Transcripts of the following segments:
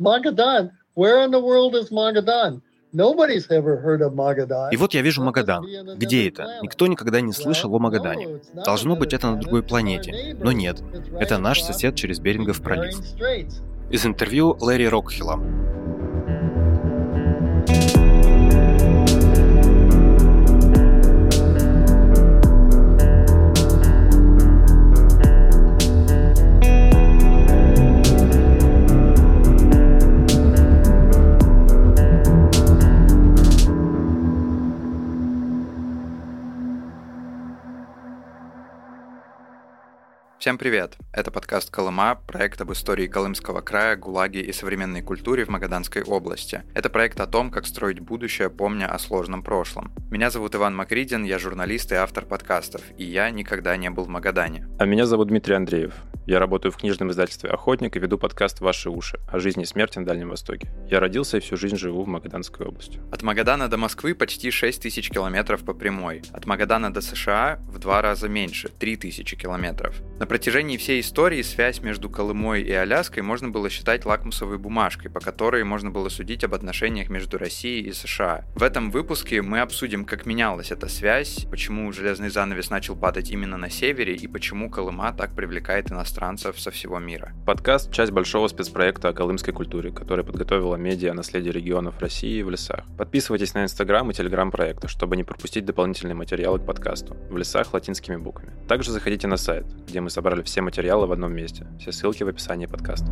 Magadan. Where in the world is Magadan? Nobody's ever heard of Magadan. И вот я вижу Магадан. Где это? Никто никогда не слышал о Магадане. Должно быть это на другой планете. Но нет. Это наш сосед через Берингов пролив. Из интервью Лэри Рокхилла. Всем привет! Это подкаст «Колыма», проект об истории Колымского края, ГУЛАГе и современной культуре в Магаданской области. Это проект о том, как строить будущее, помня о сложном прошлом. Меня зовут Иван Макридин, я журналист и автор подкастов, и я никогда не был в Магадане. А меня зовут Дмитрий Андреев. Я работаю в книжном издательстве «Охотник» и веду подкаст «Ваши уши» о жизни и смерти на Дальнем Востоке. Я родился и всю жизнь живу в Магаданской области. От Магадана до Москвы почти 6 тысяч километров по прямой. От Магадана до США в два раза меньше – 3 тысячи километров. На протяжении всей истории связь между Колымой и Аляской можно было считать лакмусовой бумажкой, по которой можно было судить об отношениях между Россией и США. В этом выпуске мы обсудим, как менялась эта связь, почему железный занавес начал падать именно на севере и почему Колыма так привлекает иностранцев со всего мира. Подкаст – часть большого спецпроекта о колымской культуре, который подготовила медиа «Наследие регионов России» в лесах. Подписывайтесь на Инстаграм и Телеграм проекта, чтобы не пропустить дополнительные материалы к подкасту в лесах латинскими буквами. Также заходите на сайт, где мы собрали все материалы в одном месте. Все ссылки в описании подкаста.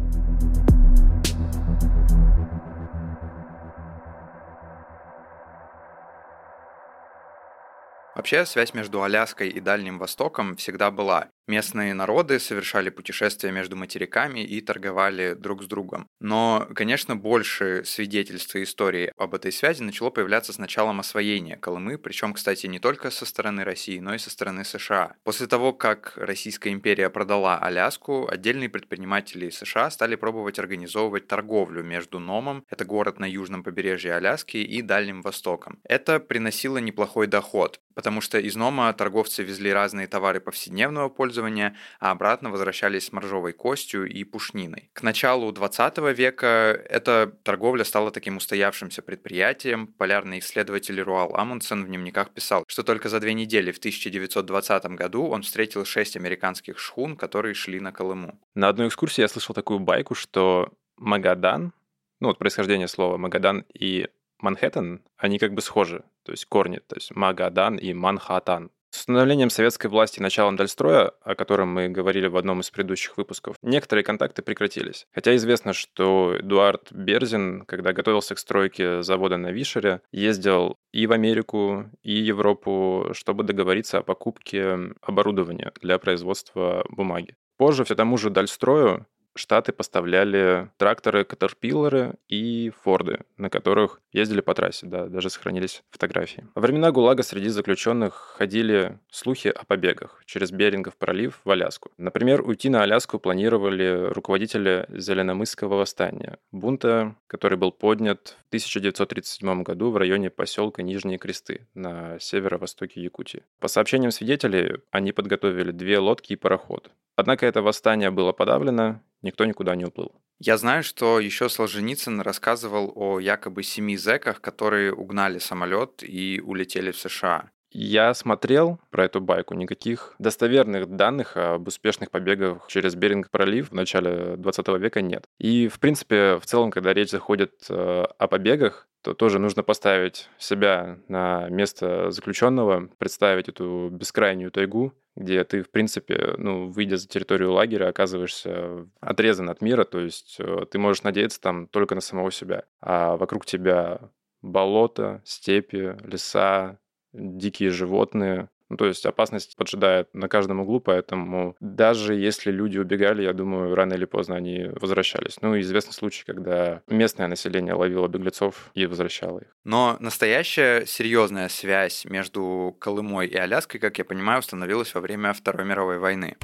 Вообще, связь между Аляской и Дальним Востоком всегда была. Местные народы совершали путешествия между материками и торговали друг с другом. Но, конечно, больше свидетельств и истории об этой связи начало появляться с началом освоения Колымы, причем, кстати, не только со стороны России, но и со стороны США. После того, как Российская империя продала Аляску, отдельные предприниматели США стали пробовать организовывать торговлю между Номом, это город на южном побережье Аляски, и Дальним Востоком. Это приносило неплохой доход, потому что из Нома торговцы везли разные товары повседневного пользования, а обратно возвращались с моржовой костью и пушниной. К началу 20 века эта торговля стала таким устоявшимся предприятием. Полярный исследователь Руал Амундсен в дневниках писал, что только за две недели в 1920 году он встретил шесть американских шхун, которые шли на Колыму. На одной экскурсии я слышал такую байку, что Магадан, ну вот происхождение слова Магадан и Манхэттен, они как бы схожи, то есть корни, то есть Магадан и Манхаттан. С установлением советской власти и началом Дальстроя, о котором мы говорили в одном из предыдущих выпусков, некоторые контакты прекратились. Хотя известно, что Эдуард Берзин, когда готовился к стройке завода на Вишере, ездил и в Америку, и Европу, чтобы договориться о покупке оборудования для производства бумаги. Позже все тому же Дальстрою Штаты поставляли тракторы, катерпиллеры и форды, на которых ездили по трассе, да, даже сохранились фотографии. Во времена ГУЛАГа среди заключенных ходили слухи о побегах через Берингов пролив в Аляску. Например, уйти на Аляску планировали руководители Зеленомысского восстания, бунта, который был поднят в 1937 году в районе поселка Нижние Кресты на северо-востоке Якутии. По сообщениям свидетелей, они подготовили две лодки и пароход. Однако это восстание было подавлено, никто никуда не уплыл. Я знаю, что еще Солженицын рассказывал о якобы семи зэках, которые угнали самолет и улетели в США. Я смотрел про эту байку, никаких достоверных данных об успешных побегах через Беринг пролив в начале 20 века нет. И, в принципе, в целом, когда речь заходит э, о побегах, то тоже нужно поставить себя на место заключенного, представить эту бескрайнюю тайгу, где ты, в принципе, ну, выйдя за территорию лагеря, оказываешься отрезан от мира, то есть э, ты можешь надеяться там только на самого себя, а вокруг тебя болото, степи, леса, дикие животные, ну, то есть опасность поджидает на каждом углу, поэтому даже если люди убегали, я думаю, рано или поздно они возвращались. Ну, известный случай, когда местное население ловило беглецов и возвращало их. Но настоящая серьезная связь между Колымой и Аляской, как я понимаю, установилась во время Второй мировой войны.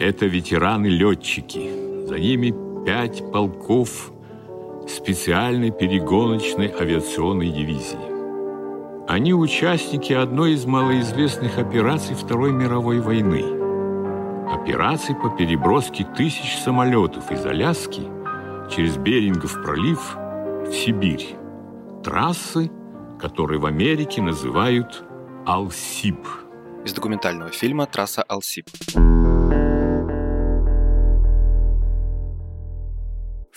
Это ветераны-летчики. За ними пять полков специальной перегоночной авиационной дивизии. Они участники одной из малоизвестных операций Второй мировой войны. Операций по переброске тысяч самолетов из Аляски через Берингов пролив в Сибирь. Трассы, которые в Америке называют Алсип. Из документального фильма «Трасса Алсип».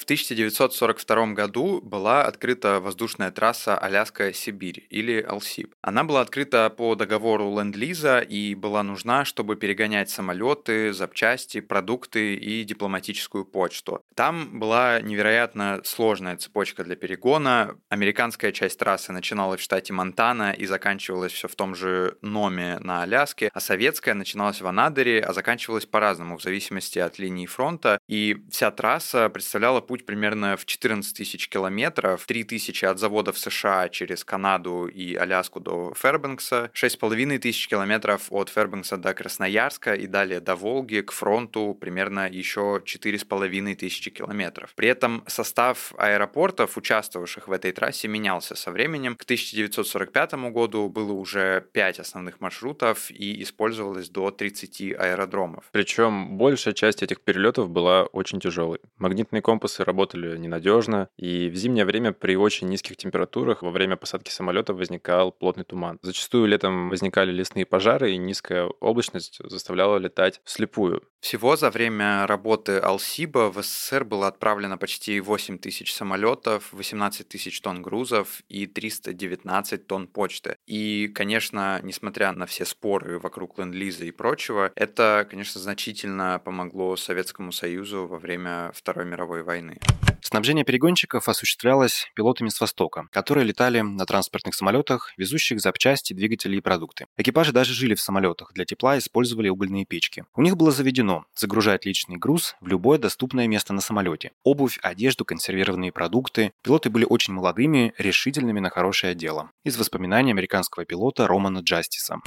1942 году была открыта воздушная трасса Аляска-Сибирь или Алсип. Она была открыта по договору Ленд-Лиза и была нужна, чтобы перегонять самолеты, запчасти, продукты и дипломатическую почту. Там была невероятно сложная цепочка для перегона. Американская часть трассы начиналась в штате Монтана и заканчивалась все в том же Номе на Аляске, а советская начиналась в Анадыре, а заканчивалась по-разному в зависимости от линии фронта. И вся трасса представляла путь путь примерно в 14 тысяч километров, 3 тысячи от завода в США через Канаду и Аляску до Фербенкса, 6,5 тысяч километров от Фербенкса до Красноярска и далее до Волги к фронту примерно еще 4,5 тысячи километров. При этом состав аэропортов, участвовавших в этой трассе, менялся со временем. К 1945 году было уже 5 основных маршрутов и использовалось до 30 аэродромов. Причем большая часть этих перелетов была очень тяжелой. Магнитные компасы работали ненадежно, и в зимнее время при очень низких температурах во время посадки самолета возникал плотный туман. Зачастую летом возникали лесные пожары, и низкая облачность заставляла летать вслепую. Всего за время работы Алсиба в СССР было отправлено почти 8 тысяч самолетов, 18 тысяч тонн грузов и 319 тонн почты. И, конечно, несмотря на все споры вокруг ленд-лиза и прочего, это, конечно, значительно помогло Советскому Союзу во время Второй мировой войны. Снабжение перегонщиков осуществлялось пилотами с Востока, которые летали на транспортных самолетах, везущих запчасти, двигатели и продукты. Экипажи даже жили в самолетах, для тепла использовали угольные печки. У них было заведено загружать личный груз в любое доступное место на самолете. Обувь, одежду, консервированные продукты. Пилоты были очень молодыми, решительными на хорошее дело. Из воспоминаний американского пилота Романа Джастиса.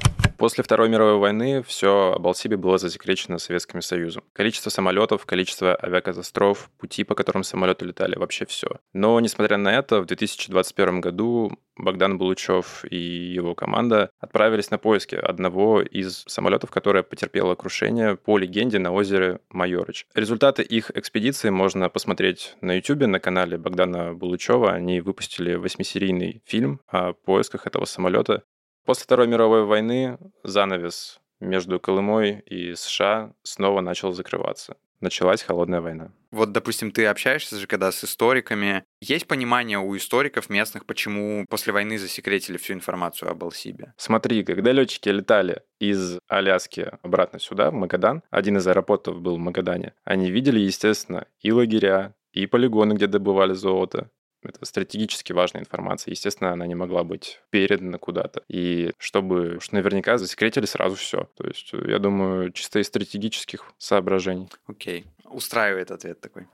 После Второй мировой войны все об Алсибе было засекречено Советским Союзом. Количество самолетов, количество авиакатастроф, пути, по которым самолеты летали, вообще все. Но, несмотря на это, в 2021 году Богдан Булычев и его команда отправились на поиски одного из самолетов, которое потерпело крушение по легенде на озере Майорыч. Результаты их экспедиции можно посмотреть на YouTube, на канале Богдана Булычева. Они выпустили восьмисерийный фильм о поисках этого самолета. После Второй мировой войны занавес между Колымой и США снова начал закрываться. Началась холодная война. Вот, допустим, ты общаешься же когда с историками. Есть понимание у историков местных, почему после войны засекретили всю информацию об Алсибе? Смотри, когда летчики летали из Аляски обратно сюда, в Магадан, один из аэропортов был в Магадане, они видели, естественно, и лагеря, и полигоны, где добывали золото, это стратегически важная информация. Естественно, она не могла быть передана куда-то. И чтобы уж наверняка засекретили сразу все. То есть, я думаю, чисто из стратегических соображений. Окей. Устраивает ответ такой.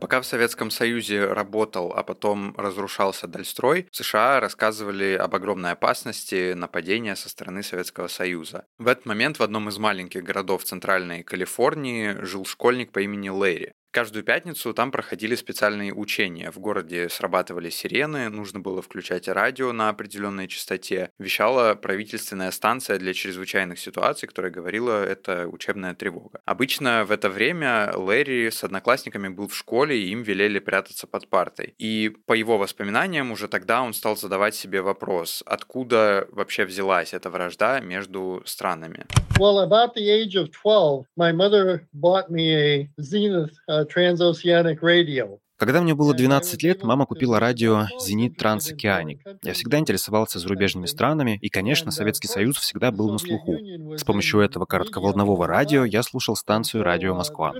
Пока в Советском Союзе работал, а потом разрушался Дальстрой, в США рассказывали об огромной опасности нападения со стороны Советского Союза. В этот момент в одном из маленьких городов Центральной Калифорнии жил школьник по имени Лэри. Каждую пятницу там проходили специальные учения. В городе срабатывали сирены, нужно было включать радио на определенной частоте. Вещала правительственная станция для чрезвычайных ситуаций, которая говорила, это учебная тревога. Обычно в это время Лэри с одноклассниками был в школе, и им велели прятаться под партой. И по его воспоминаниям, уже тогда он стал задавать себе вопрос, откуда вообще взялась эта вражда между странами. Well, about the age of 12, my mother bought me a Zenith uh. Когда мне было 12 лет, мама купила радио «Зенит Трансокеаник». Я всегда интересовался зарубежными странами, и, конечно, Советский Союз всегда был на слуху. С помощью этого коротковолнового радио я слушал станцию «Радио Москва».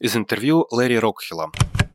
Из интервью Лэри Рокхилла.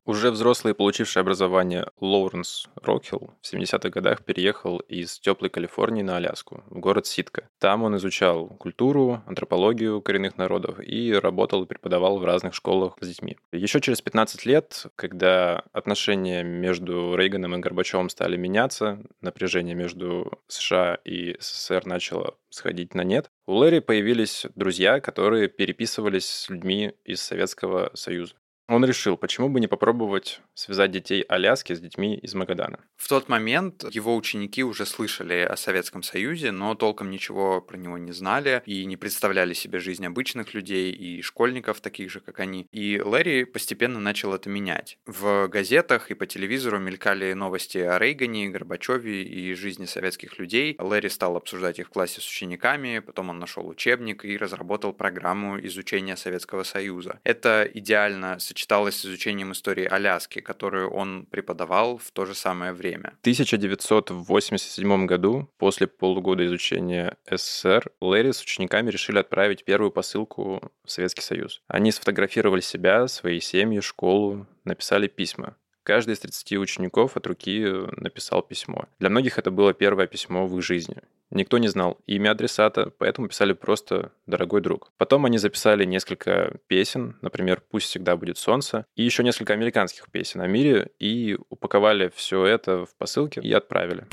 Уже взрослый, получивший образование Лоуренс Рокхилл в 70-х годах переехал из теплой Калифорнии на Аляску, в город Ситка. Там он изучал культуру, антропологию коренных народов и работал и преподавал в разных школах с детьми. Еще через 15 лет, когда отношения между Рейганом и Горбачевым стали меняться, напряжение между США и СССР начало сходить на нет, у Лэри появились друзья, которые переписывались с людьми из Советского Союза. Он решил, почему бы не попробовать связать детей Аляски с детьми из Магадана. В тот момент его ученики уже слышали о Советском Союзе, но толком ничего про него не знали и не представляли себе жизнь обычных людей и школьников, таких же, как они. И Лэри постепенно начал это менять. В газетах и по телевизору мелькали новости о Рейгане, Горбачеве и жизни советских людей. Лэри стал обсуждать их в классе с учениками, потом он нашел учебник и разработал программу изучения Советского Союза. Это идеально сочеталось с изучением истории Аляски, которую он преподавал в то же самое время. В 1987 году, после полугода изучения СССР, Лэри с учениками решили отправить первую посылку в Советский Союз. Они сфотографировали себя, свои семьи, школу, написали письма. Каждый из 30 учеников от руки написал письмо. Для многих это было первое письмо в их жизни. Никто не знал имя адресата, поэтому писали просто «дорогой друг». Потом они записали несколько песен, например «Пусть всегда будет солнце», и еще несколько американских песен о мире, и упаковали все это в посылки и отправили.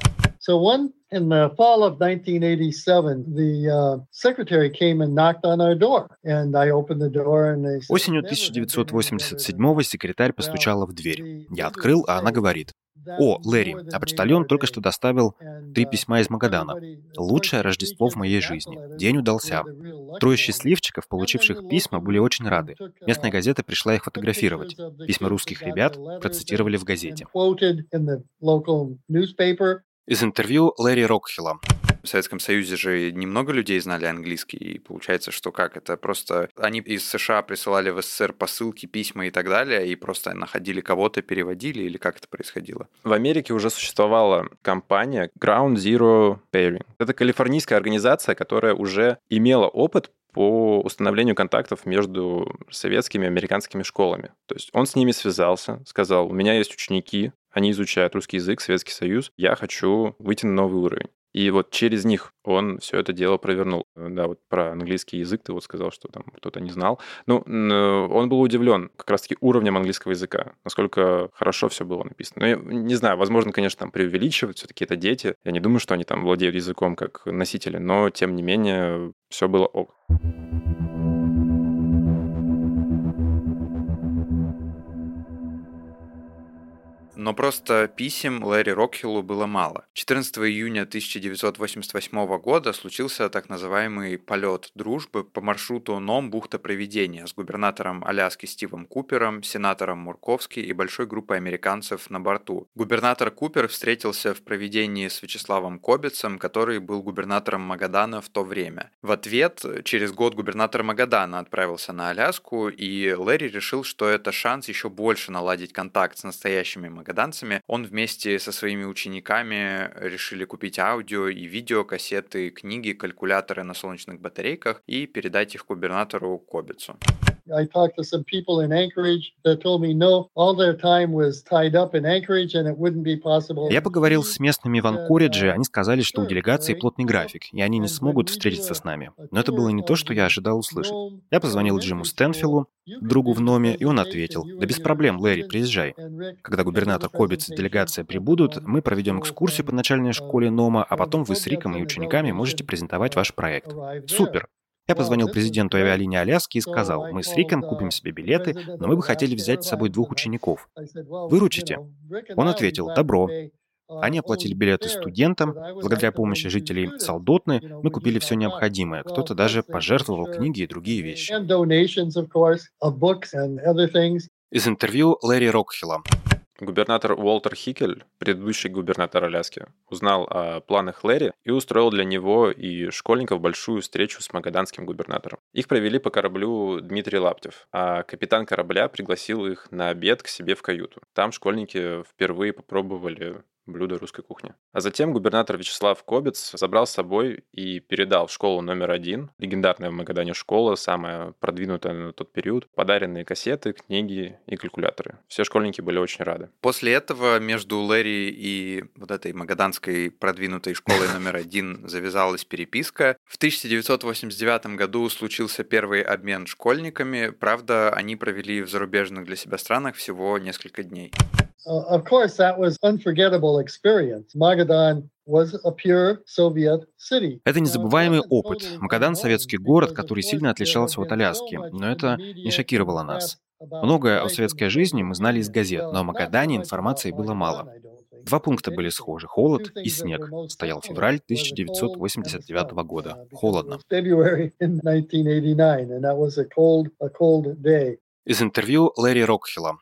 So one in the fall of 1987, the uh, secretary came and knocked on our door, and I opened the door, and they said, Осенью 1987-го секретарь постучала в дверь. Я открыл, а она говорит, «О, Лэри, а почтальон только что доставил три письма из Магадана. Лучшее Рождество в моей жизни. День удался. Трое счастливчиков, получивших письма, были очень рады. Местная газета пришла их фотографировать. Письма русских ребят процитировали в газете. Из интервью Лэри Рокхилла. В Советском Союзе же немного людей знали английский, и получается, что как? Это просто они из США присылали в СССР посылки, письма и так далее, и просто находили кого-то, переводили, или как это происходило? В Америке уже существовала компания Ground Zero Pairing. Это калифорнийская организация, которая уже имела опыт по установлению контактов между советскими и американскими школами. То есть он с ними связался, сказал, у меня есть ученики, они изучают русский язык, Советский Союз, я хочу выйти на новый уровень. И вот через них он все это дело провернул. Да, вот про английский язык ты вот сказал, что там кто-то не знал. Ну, он был удивлен как раз-таки уровнем английского языка, насколько хорошо все было написано. Ну, я не знаю, возможно, конечно, там преувеличивать, все-таки это дети. Я не думаю, что они там владеют языком как носители, но тем не менее все было ок. Но просто писем Лэри Рокхиллу было мало. 14 июня 1988 года случился так называемый полет дружбы по маршруту НОМ «Бухта Проведения» с губернатором Аляски Стивом Купером, сенатором Мурковски и большой группой американцев на борту. Губернатор Купер встретился в проведении с Вячеславом Кобицем, который был губернатором Магадана в то время. В ответ через год губернатор Магадана отправился на Аляску, и Лэри решил, что это шанс еще больше наладить контакт с настоящими магаданцами магаданцами, он вместе со своими учениками решили купить аудио и видео, кассеты, книги, калькуляторы на солнечных батарейках и передать их губернатору Кобицу. I talked to some people in Anchorage that told me no, all their time was tied up in Anchorage and it wouldn't be possible. Я поговорил с местными в Анкоридже, они сказали, что у делегации плотный график, и они не смогут встретиться с нами. Но это было не то, что я ожидал услышать. Я позвонил Джиму Стэнфиллу, другу в Номе, и он ответил, да без проблем, Лэри, приезжай. Когда губернатор Кобиц и делегация прибудут, мы проведем экскурсию по начальной школе Нома, а потом вы с Риком и учениками можете презентовать ваш проект. Супер! Я позвонил президенту авиалинии Аляски и сказал, мы с Риком купим себе билеты, но мы бы хотели взять с собой двух учеников. Выручите? Он ответил, добро. Они оплатили билеты студентам. Благодаря помощи жителей Салдотны мы купили все необходимое. Кто-то даже пожертвовал книги и другие вещи. Из интервью Лэри Рокхилла. Губернатор Уолтер Хикель, предыдущий губернатор Аляски, узнал о планах Лэри и устроил для него и школьников большую встречу с магаданским губернатором. Их провели по кораблю Дмитрий Лаптев, а капитан корабля пригласил их на обед к себе в каюту. Там школьники впервые попробовали блюда русской кухни. А затем губернатор Вячеслав Кобец забрал с собой и передал в школу номер один, легендарная в Магадане школа, самая продвинутая на тот период, подаренные кассеты, книги и калькуляторы. Все школьники были очень рады. После этого между Лэри и вот этой магаданской продвинутой школой номер один завязалась переписка. В 1989 году случился первый обмен школьниками, правда, они провели в зарубежных для себя странах всего несколько дней. Uh, of course, that was unforgettable unforgettable experience. Magadan was a pure Soviet city. Это незабываемый опыт. Магадан – советский город, который сильно отличался от Аляски, но это не шокировало нас. Многое о советской жизни мы знали из газет, но о Магадане информации было мало. Два пункта были схожи – холод и снег. Стоял февраль 1989 года. Холодно. Из интервью Лэри Рокхилла.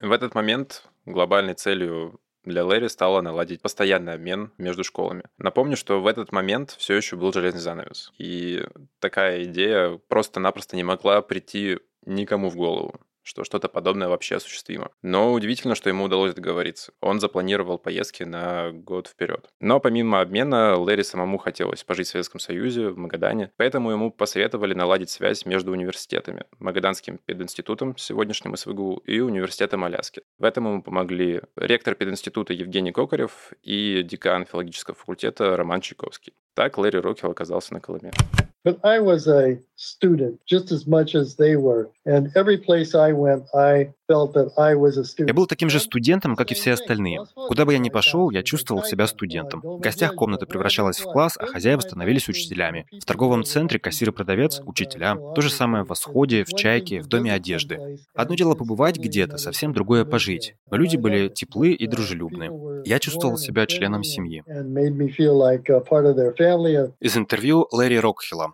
В этот момент глобальной целью для Лэри стало наладить постоянный обмен между школами. Напомню, что в этот момент все еще был железный занавес. И такая идея просто-напросто не могла прийти никому в голову что что-то подобное вообще осуществимо. Но удивительно, что ему удалось договориться. Он запланировал поездки на год вперед. Но помимо обмена, Лэри самому хотелось пожить в Советском Союзе, в Магадане, поэтому ему посоветовали наладить связь между университетами. Магаданским пединститутом, сегодняшним СВГУ, и Университетом Аляски. В этом ему помогли ректор пединститута Евгений Кокарев и декан филологического факультета Роман Чайковский. Так Лэри Рокхилл оказался на Колыме. But I was a student just as much as they were. And every place I went, I Я был таким же студентом, как и все остальные. Куда бы я ни пошел, я чувствовал себя студентом. В гостях комната превращалась в класс, а хозяева становились учителями. В торговом центре кассир и продавец — учителя. То же самое в «Восходе», в «Чайке», в Доме одежды. Одно дело побывать где-то, совсем другое — пожить. Но люди были теплы и дружелюбны. Я чувствовал себя членом семьи. Из интервью Лэри Рокхилла.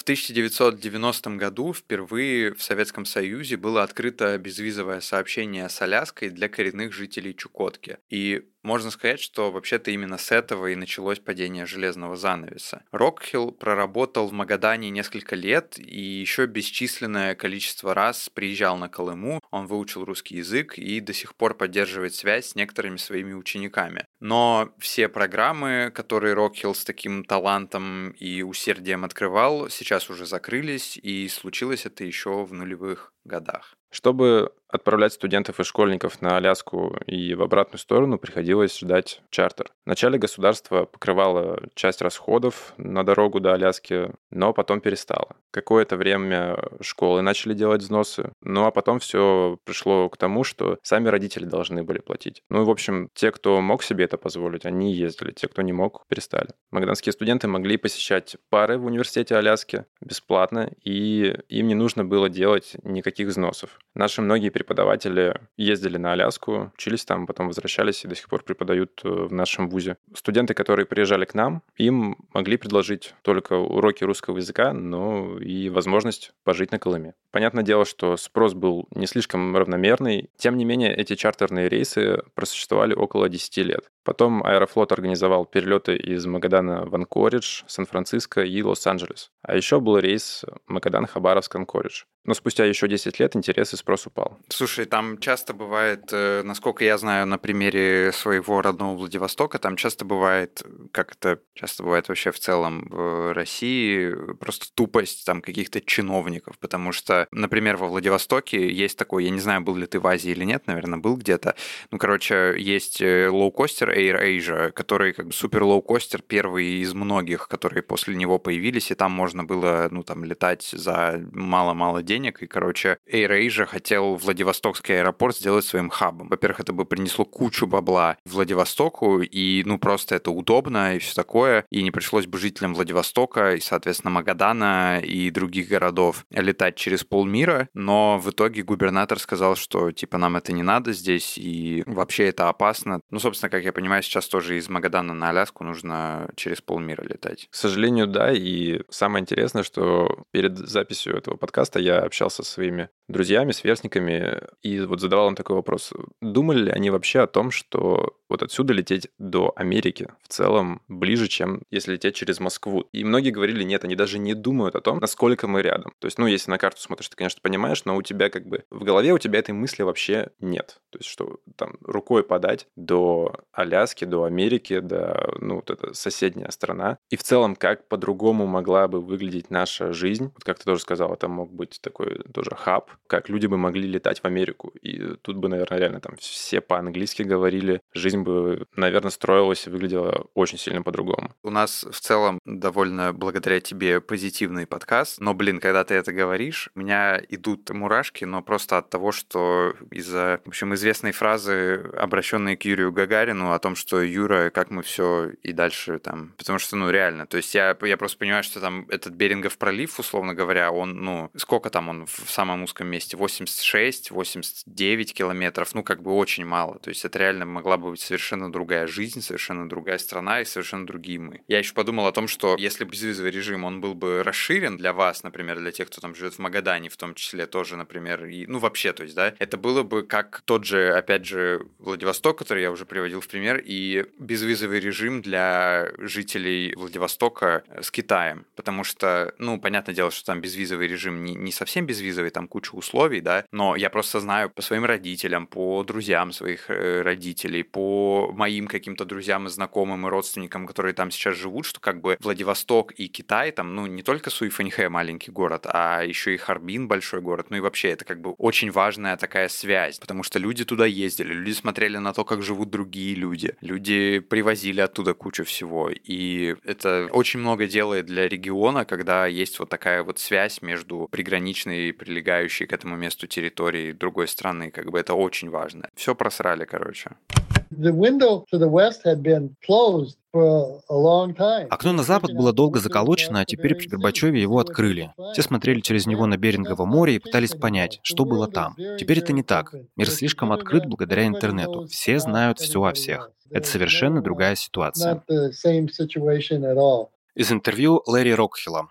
В 1990 году впервые в Советском Союзе было открыто безвизовое сообщение с Аляской для коренных жителей Чукотки. И можно сказать, что вообще-то именно с этого и началось падение железного занавеса. Рокхилл проработал в Магадане несколько лет и еще бесчисленное количество раз приезжал на Колыму, он выучил русский язык и до сих пор поддерживает связь с некоторыми своими учениками. Но все программы, которые Рокхилл с таким талантом и усердием открывал, сейчас уже закрылись, и случилось это еще в нулевых годах. Чтобы отправлять студентов и школьников на Аляску и в обратную сторону приходилось ждать чартер. Вначале государство покрывало часть расходов на дорогу до Аляски, но потом перестало. Какое-то время школы начали делать взносы, ну а потом все пришло к тому, что сами родители должны были платить. Ну и, в общем, те, кто мог себе это позволить, они ездили, те, кто не мог, перестали. Магаданские студенты могли посещать пары в университете Аляски бесплатно, и им не нужно было делать никаких взносов. Наши многие преподаватели ездили на Аляску, учились там, потом возвращались и до сих пор преподают э, в нашем вузе. Студенты, которые приезжали к нам, им могли предложить только уроки русского языка, но и возможность пожить на Колыме. Понятное дело, что спрос был не слишком равномерный. Тем не менее, эти чартерные рейсы просуществовали около 10 лет. Потом Аэрофлот организовал перелеты из Магадана в Анкоридж, Сан-Франциско и Лос-Анджелес. А еще был рейс Магадан-Хабаровск-Анкоридж. Но спустя еще 10 лет интерес и спрос упал. Слушай, там часто бывает, э, насколько я знаю на примере своего родного Владивостока, там часто бывает, как это часто бывает вообще в целом в России, просто тупость там каких-то чиновников, потому что, например, во Владивостоке есть такой, я не знаю, был ли ты в Азии или нет, наверное, был где-то, ну, короче, есть э, лоукостер Air Asia, который как бы супер лоукостер, первый из многих, которые после него появились, и там можно было, ну, там, летать за мало-мало денег, и, короче, AirAsia хотел Владивостокский аэропорт сделать своим хабом. Во-первых, это бы принесло кучу бабла Владивостоку, и, ну, просто это удобно и все такое, и не пришлось бы жителям Владивостока и, соответственно, Магадана и других городов летать через полмира, но в итоге губернатор сказал, что, типа, нам это не надо здесь, и вообще это опасно. Ну, собственно, как я понимаю, сейчас тоже из Магадана на Аляску нужно через полмира летать. К сожалению, да, и самое интересное, что перед записью этого подкаста я общался со своими друзьями, сверстниками, и вот задавал им такой вопрос. Думали ли они вообще о том, что вот отсюда лететь до Америки в целом ближе, чем если лететь через Москву? И многие говорили, нет, они даже не думают о том, насколько мы рядом. То есть, ну, если на карту смотришь, ты, конечно, понимаешь, но у тебя как бы в голове у тебя этой мысли вообще нет. То есть, что там рукой подать до Аляски до Америки, до, ну, вот это соседняя страна. И в целом, как по-другому могла бы выглядеть наша жизнь. Вот как ты тоже сказал, это мог быть такой тоже хаб, как люди бы могли летать в Америку. И тут бы, наверное, реально там все по-английски говорили, жизнь бы, наверное, строилась и выглядела очень сильно по-другому. У нас в целом довольно благодаря тебе позитивный подкаст, но, блин, когда ты это говоришь, у меня идут мурашки, но просто от того, что из-за, в общем, известной фразы, обращенной к Юрию Гагарину, о том, что Юра, как мы все и дальше там, потому что, ну, реально, то есть я, я просто понимаю, что там этот Берингов пролив, условно говоря, он, ну, сколько там он в самом узком месте? 86, 89 километров, ну, как бы очень мало, то есть это реально могла бы быть совершенно другая жизнь, совершенно другая страна и совершенно другие мы. Я еще подумал о том, что если безвизовый режим, он был бы расширен для вас, например, для тех, кто там живет в Магадане, в том числе тоже, например, и, ну, вообще, то есть, да, это было бы как тот же, опять же, Владивосток, который я уже приводил в пример, и безвизовый режим для жителей Владивостока с Китаем, потому что, ну, понятное дело, что там безвизовый режим не, не совсем безвизовый, там куча условий, да, но я просто знаю по своим родителям, по друзьям своих э, родителей, по моим каким-то друзьям и знакомым и родственникам, которые там сейчас живут, что как бы Владивосток и Китай там, ну, не только Суифаньхэ маленький город, а еще и Харбин большой город, ну и вообще это как бы очень важная такая связь, потому что люди туда ездили, люди смотрели на то, как живут другие люди, люди привозили оттуда кучу всего, и это очень много делает для региона, когда есть вот такая вот связь между приграничной, прилегающей к этому месту территорией другой страны, как бы это очень важно. Все просрали, короче. Окно на запад было долго заколочено, а теперь при Горбачеве его открыли. Все смотрели через него на Берингово море и пытались понять, что было там. Теперь это не так. Мир слишком открыт благодаря интернету. Все знают все о всех. Это совершенно другая ситуация. Из интервью Лэри Рокхилла.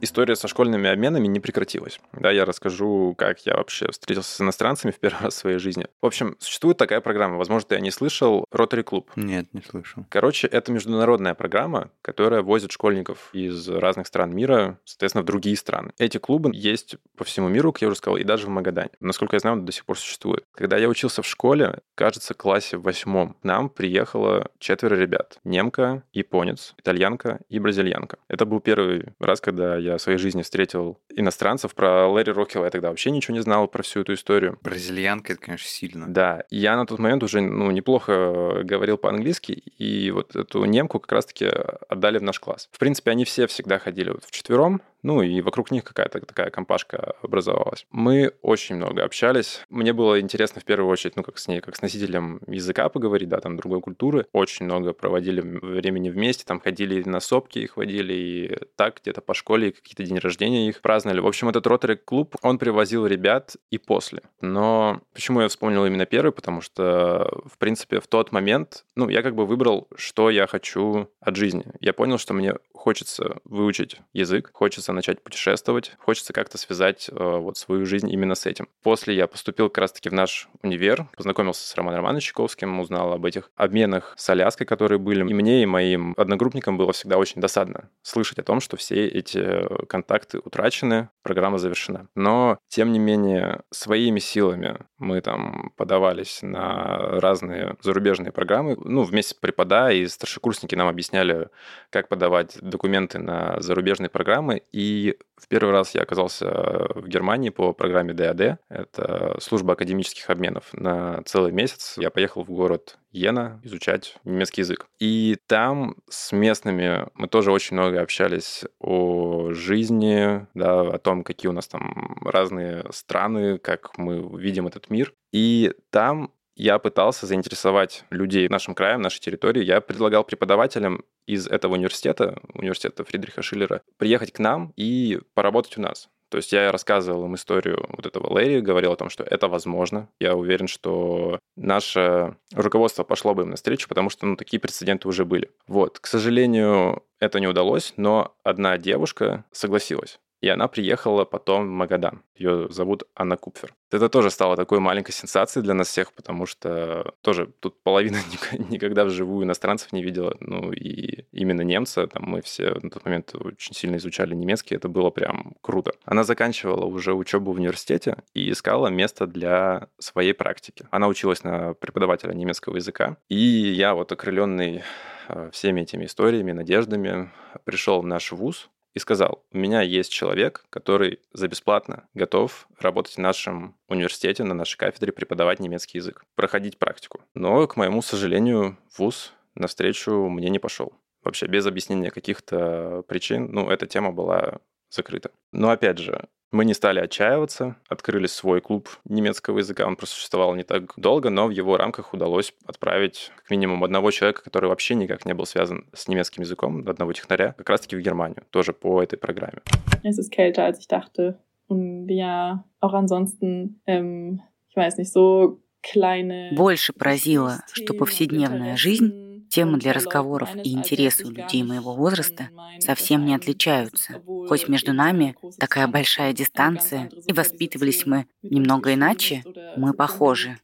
История со школьными обменами не прекратилась. Да, я расскажу, как я вообще встретился с иностранцами в первый раз в своей жизни. В общем, существует такая программа, возможно, ты не слышал, Rotary Club. Нет, не слышал. Короче, это международная программа, которая возит школьников из разных стран мира, соответственно, в другие страны. Эти клубы есть по всему миру, как я уже сказал, и даже в Магадане. Насколько я знаю, он до сих пор существует. Когда я учился в школе, кажется, в классе в восьмом, к нам приехало четверо ребят. Немка, японец, итальянка и бразильянка. Это был первый раз, когда я в своей жизни встретил иностранцев. Про Лэри Роккелла я тогда вообще ничего не знал про всю эту историю. Бразильянка, это, конечно, сильно. Да. Я на тот момент уже ну, неплохо говорил по-английски, и вот эту немку как раз-таки отдали в наш класс. В принципе, они все всегда ходили вот вчетвером, ну и вокруг них какая-то такая компашка образовалась. Мы очень много общались. Мне было интересно в первую очередь, ну как с ней, как с носителем языка поговорить, да, там другой культуры. Очень много проводили времени вместе, там ходили на сопки, их водили и так где-то по школе, какие-то дни рождения их праздновали. В общем, этот ротary клуб, он привозил ребят и после. Но почему я вспомнил именно первый? Потому что, в принципе, в тот момент, ну, я как бы выбрал, что я хочу от жизни. Я понял, что мне хочется выучить язык, хочется хочется начать путешествовать, хочется как-то связать э, вот свою жизнь именно с этим. После я поступил как раз-таки в наш универ, познакомился с Романом Романовичем Чайковским, узнал об этих обменах с Аляской, которые были. И мне, и моим одногруппникам было всегда очень досадно слышать о том, что все эти контакты утрачены, программа завершена. Но, тем не менее, своими силами мы там подавались на разные зарубежные программы, ну, вместе преподая, и старшекурсники нам объясняли, как подавать документы на зарубежные программы, в первый раз я оказался в Германии по программе ДАД. Это служба академических обменов. На целый месяц я поехал в город Йена изучать немецкий язык. И там с местными мы тоже очень много общались о жизни, да, о том, какие у нас там разные страны, как мы видим этот мир. И там я пытался заинтересовать людей нашим краем, нашей территории. Я предлагал преподавателям из этого университета, университета Фридриха Шиллера, приехать к нам и поработать у нас. То есть я рассказывал им историю вот этого Лэри, говорил о том, что это возможно. Я уверен, что наше руководство пошло бы им навстречу, потому что ну, такие прецеденты уже были. Вот, к сожалению, это не удалось, но одна девушка согласилась И она приехала потом в Магадан. Ее зовут Анна Купфер. Это тоже стало такой маленькой сенсацией для нас всех, потому что тоже тут половина никогда вживую иностранцев не видела. Ну и именно немца, там мы все на тот момент очень сильно изучали немецкий, это было прям круто. Она заканчивала уже учебу в университете и искала место для своей практики. Она училась на преподавателя немецкого языка, и я вот окрыленный э, всеми этими историями, надеждами пришел в наш вуз, и сказал, у меня есть человек, который за бесплатно готов работать в нашем университете, на нашей кафедре, преподавать немецкий язык, проходить практику. Но, к моему сожалению, вуз навстречу мне не пошел. Вообще без объяснения каких-то причин, ну, эта тема была закрыта. Но опять же, мы не стали отчаиваться, открыли свой клуб немецкого языка. Он просуществовал не так долго, но в его рамках удалось отправить как минимум одного человека, который вообще никак не был связан с немецким языком, одного технаря, как раз-таки в Германию, тоже по этой программе. Es ist kälter, als ich dachte. Und ja, auch ansonsten, ähm, ich weiß nicht, so kleine... Больше поразило, что повседневная жизнь Темы для разговоров и интересы у людей моего возраста совсем не отличаются. Хоть между нами такая большая дистанция, и воспитывались мы немного иначе, мы похожи.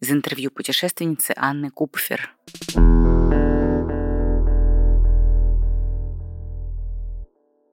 Из интервью путешественницы Анны Купфер.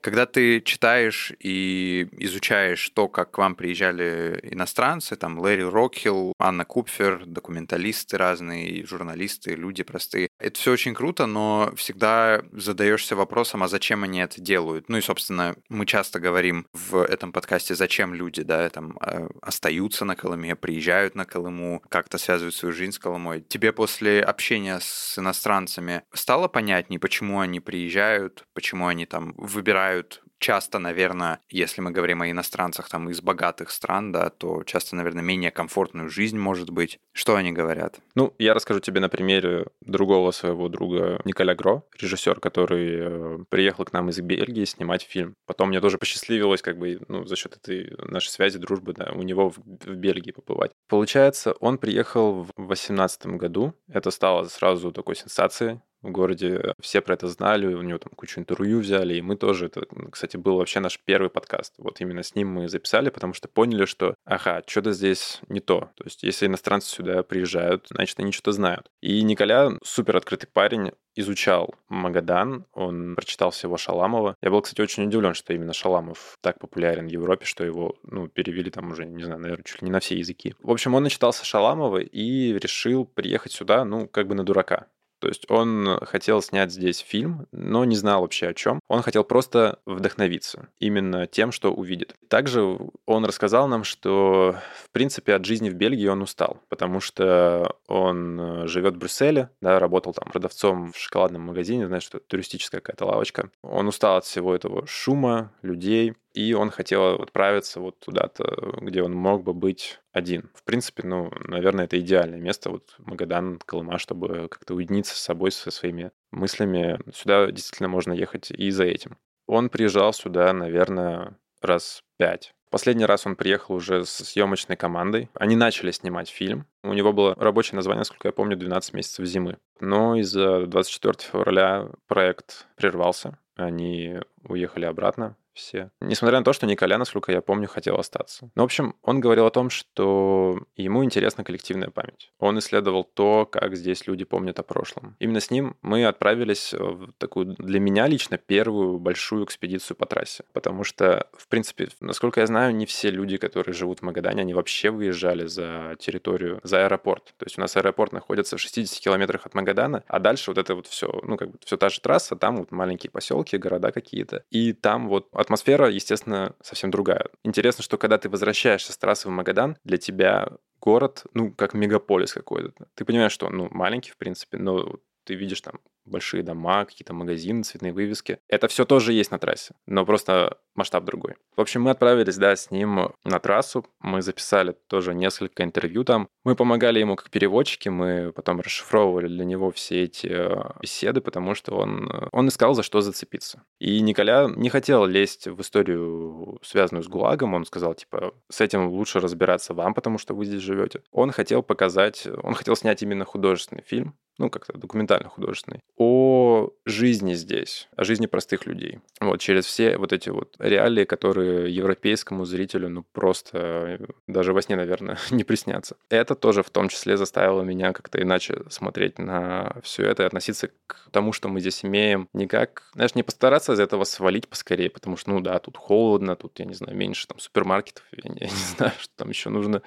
Когда ты читаешь и изучаешь то, как к вам приезжали иностранцы, там Лэри Рокхилл, Анна Купфер, документалисты разные, журналисты, люди простые, это все очень круто, но всегда задаешься вопросом, а зачем они это делают? Ну и, собственно, мы часто говорим в этом подкасте, зачем люди, да, там а, остаются на Колыме, приезжают на Колыму, как-то связывают свою жизнь с Колымой. Тебе после общения с иностранцами стало понятнее, почему они приезжают, почему они там выбирают часто, наверное, если мы говорим о иностранцах там из богатых стран, да, то часто, наверное, менее комфортную жизнь может быть. Что они говорят? Ну, я расскажу тебе на примере другого своего друга Николя Гро, режиссер, который э, приехал к нам из Бельгии снимать фильм. Потом мне тоже посчастливилось как бы ну, за счет этой нашей связи, дружбы, да, у него в, в Бельгии побывать. Получается, он приехал в 2018 году. Это стало сразу такой сенсацией в городе. Все про это знали, у него там кучу интервью взяли, и мы тоже. Это, кстати, был вообще наш первый подкаст. Вот именно с ним мы записали, потому что поняли, что, ага, что-то здесь не то. То есть, если иностранцы сюда приезжают, значит, они что-то знают. И Николя супер открытый парень, изучал Магадан, он прочитал всего Шаламова. Я был, кстати, очень удивлен, что именно Шаламов так популярен в Европе, что его, ну, перевели там уже, не знаю, наверное, чуть ли не на все языки. В общем, он начитался Шаламова и решил приехать сюда, ну, как бы на дурака. То есть он хотел снять здесь фильм, но не знал вообще о чем. Он хотел просто вдохновиться именно тем, что увидит. Также он рассказал нам, что в принципе от жизни в Бельгии он устал, потому что он живет в Брюсселе, да, работал там продавцом в шоколадном магазине, знаешь, что туристическая какая-то лавочка. Он устал от всего этого шума, людей, и он хотел отправиться вот туда-то, где он мог бы быть один. В принципе, ну, наверное, это идеальное место, вот Магадан, Колыма, чтобы как-то уединиться с собой, со своими мыслями. Сюда действительно можно ехать и за этим. Он приезжал сюда, наверное, раз пять. Последний раз он приехал уже с съемочной командой. Они начали снимать фильм. У него было рабочее название, насколько я помню, 12 месяцев зимы. Но из-за 24 февраля проект прервался. Они уехали обратно все. Несмотря на то, что Николя, насколько я помню, хотел остаться. Ну, в общем, он говорил о том, что ему интересна коллективная память. Он исследовал то, как здесь люди помнят о прошлом. Именно с ним мы отправились в такую, для меня лично, первую большую экспедицию по трассе. Потому что, в принципе, насколько я знаю, не все люди, которые живут в Магадане, они вообще выезжали за территорию, за аэропорт. То есть у нас аэропорт находится в 60 километрах от Магадана, а дальше вот это вот все, ну, как бы все та же трасса, там вот маленькие поселки, города какие-то. И там вот атмосфера, естественно, совсем другая. Интересно, что когда ты возвращаешься с трассы в Магадан, для тебя город, ну, как мегаполис какой-то. Ты понимаешь, что, ну, маленький, в принципе, но ты видишь там большие дома, какие-то магазины, цветные вывески. Это все тоже есть на трассе, но просто масштаб другой. В общем, мы отправились, да, с ним на трассу. Мы записали тоже несколько интервью там. Мы помогали ему как переводчики, мы потом расшифровывали для него все эти э, беседы, потому что он, э, он искал, за что зацепиться. И Николя не хотел лезть в историю, связанную с ГУЛАГом. Он сказал, типа, с этим лучше разбираться вам, потому что вы здесь живете. Он хотел показать, он хотел снять именно художественный фильм, ну, как-то документально-художественный, о жизни здесь, о жизни простых людей. Вот через все вот эти вот реалии, которые европейскому зрителю, ну, просто э, даже во сне, наверное, не приснятся. Это тоже в том числе заставило меня как-то иначе смотреть на все это и относиться к тому, что мы здесь имеем, не как, знаешь, не постараться из этого свалить поскорее, потому что, ну да, тут холодно, тут, я не знаю, меньше там супермаркетов, я не, я не знаю, что там еще нужно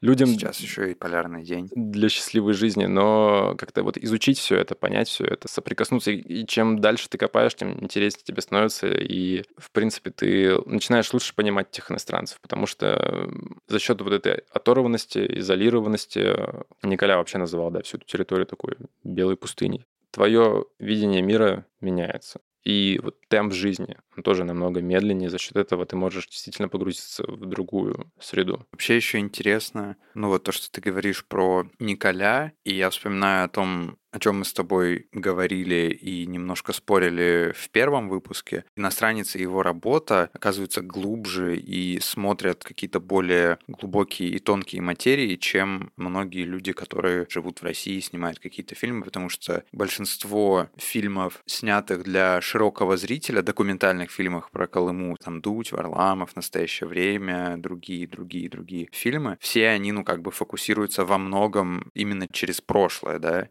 людям... Сейчас еще и полярный день. Для счастливой жизни, но как-то вот изучить все это, понять все это, соприкоснуться, и чем дальше ты копаешь, тем интереснее тебе становится, и, в принципе, ты начинаешь лучше понимать этих иностранцев, потому что за счет вот этой оторванности, изолированности, Николя вообще называл, да, всю эту территорию такой белой пустыней, твое видение мира меняется. И вот темп жизни, он тоже намного медленнее. За счет этого ты можешь действительно погрузиться в другую среду. Вообще еще интересно, ну вот то, что ты говоришь про Николя, и я вспоминаю о том, о чем мы с тобой говорили и немножко спорили в первом выпуске, иностранец и его работа оказываются глубже и смотрят какие-то более глубокие и тонкие материи, чем многие люди, которые живут в России и снимают какие-то фильмы, потому что большинство фильмов, снятых для широкого зрителя, документальных фильмов про Колыму, там Дудь, Варламов, Настоящее время, другие, другие, другие фильмы, все они, ну, как бы фокусируются во многом именно через прошлое, да.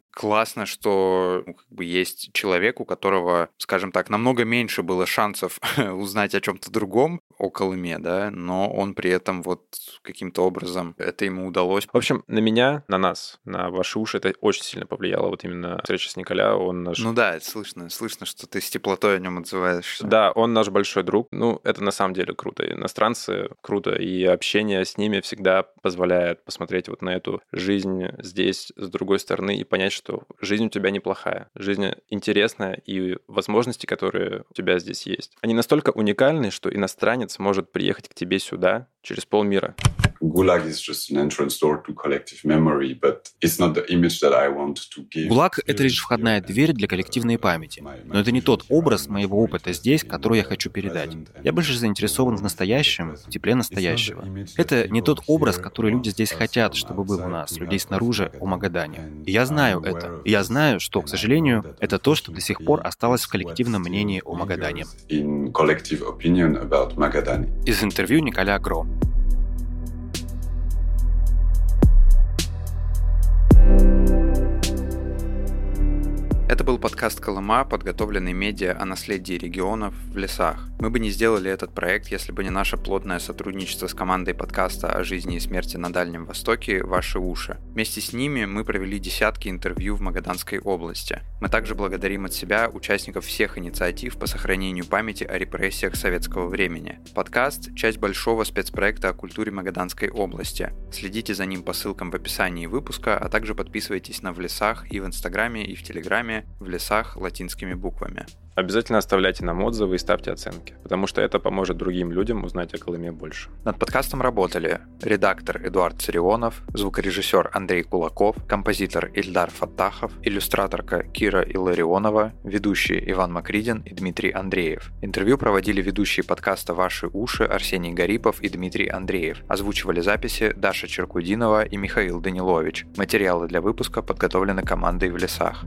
Классно, что ну, как бы есть человек, у которого, скажем так, намного меньше было шансов узнать о чем-то другом, о Колыме, да, но он при этом вот каким-то образом это ему удалось. В общем, на меня, на нас, на ваши уши это очень сильно повлияло. Вот именно встреча с Николя, он наш... Ну да, слышно, слышно, что ты с теплотой о нем отзываешься. Да, он наш большой друг. Ну, это на самом деле круто. Иностранцы круто, и общение с ними всегда позволяет посмотреть вот на эту жизнь здесь с другой стороны и понять, что жизнь у тебя неплохая, жизнь интересная, и возможности, которые у тебя здесь есть, они настолько уникальны, что иностранец может приехать к тебе сюда через полмира. ГУЛАГ — это лишь входная дверь для коллективной памяти. Но это не тот образ моего опыта здесь, который я хочу передать. Я больше заинтересован в настоящем, в тепле настоящего. Это не тот образ, который люди здесь хотят, чтобы был у нас, людей снаружи, о Магадане. И я знаю это. И я знаю, что, к сожалению, это то, что до сих пор осталось в коллективном мнении о Магадане. Из интервью Николя Гро. Это был подкаст «Колыма», подготовленный медиа о наследии регионов в лесах. Мы бы не сделали этот проект, если бы не наше плотное сотрудничество с командой подкаста о жизни и смерти на Дальнем Востоке «Ваши уши». Вместе с ними мы провели десятки интервью в Магаданской области. Мы также благодарим от себя участников всех инициатив по сохранению памяти о репрессиях советского времени. Подкаст – часть большого спецпроекта о культуре Магаданской области. Следите за ним по ссылкам в описании выпуска, а также подписывайтесь на «В лесах» и в Инстаграме, и в Телеграме, в лесах латинскими буквами. Обязательно оставляйте нам отзывы и ставьте оценки, потому что это поможет другим людям узнать о Колыме больше. Над подкастом работали редактор Эдуард Царионов, звукорежиссер Андрей Кулаков, композитор Ильдар Фаттахов, иллюстраторка Кира Илларионова, ведущие Иван Макридин и Дмитрий Андреев. Интервью проводили ведущие подкаста «Ваши уши» Арсений Гарипов и Дмитрий Андреев. Озвучивали записи Даша Черкудинова и Михаил Данилович. Материалы для выпуска подготовлены командой в лесах.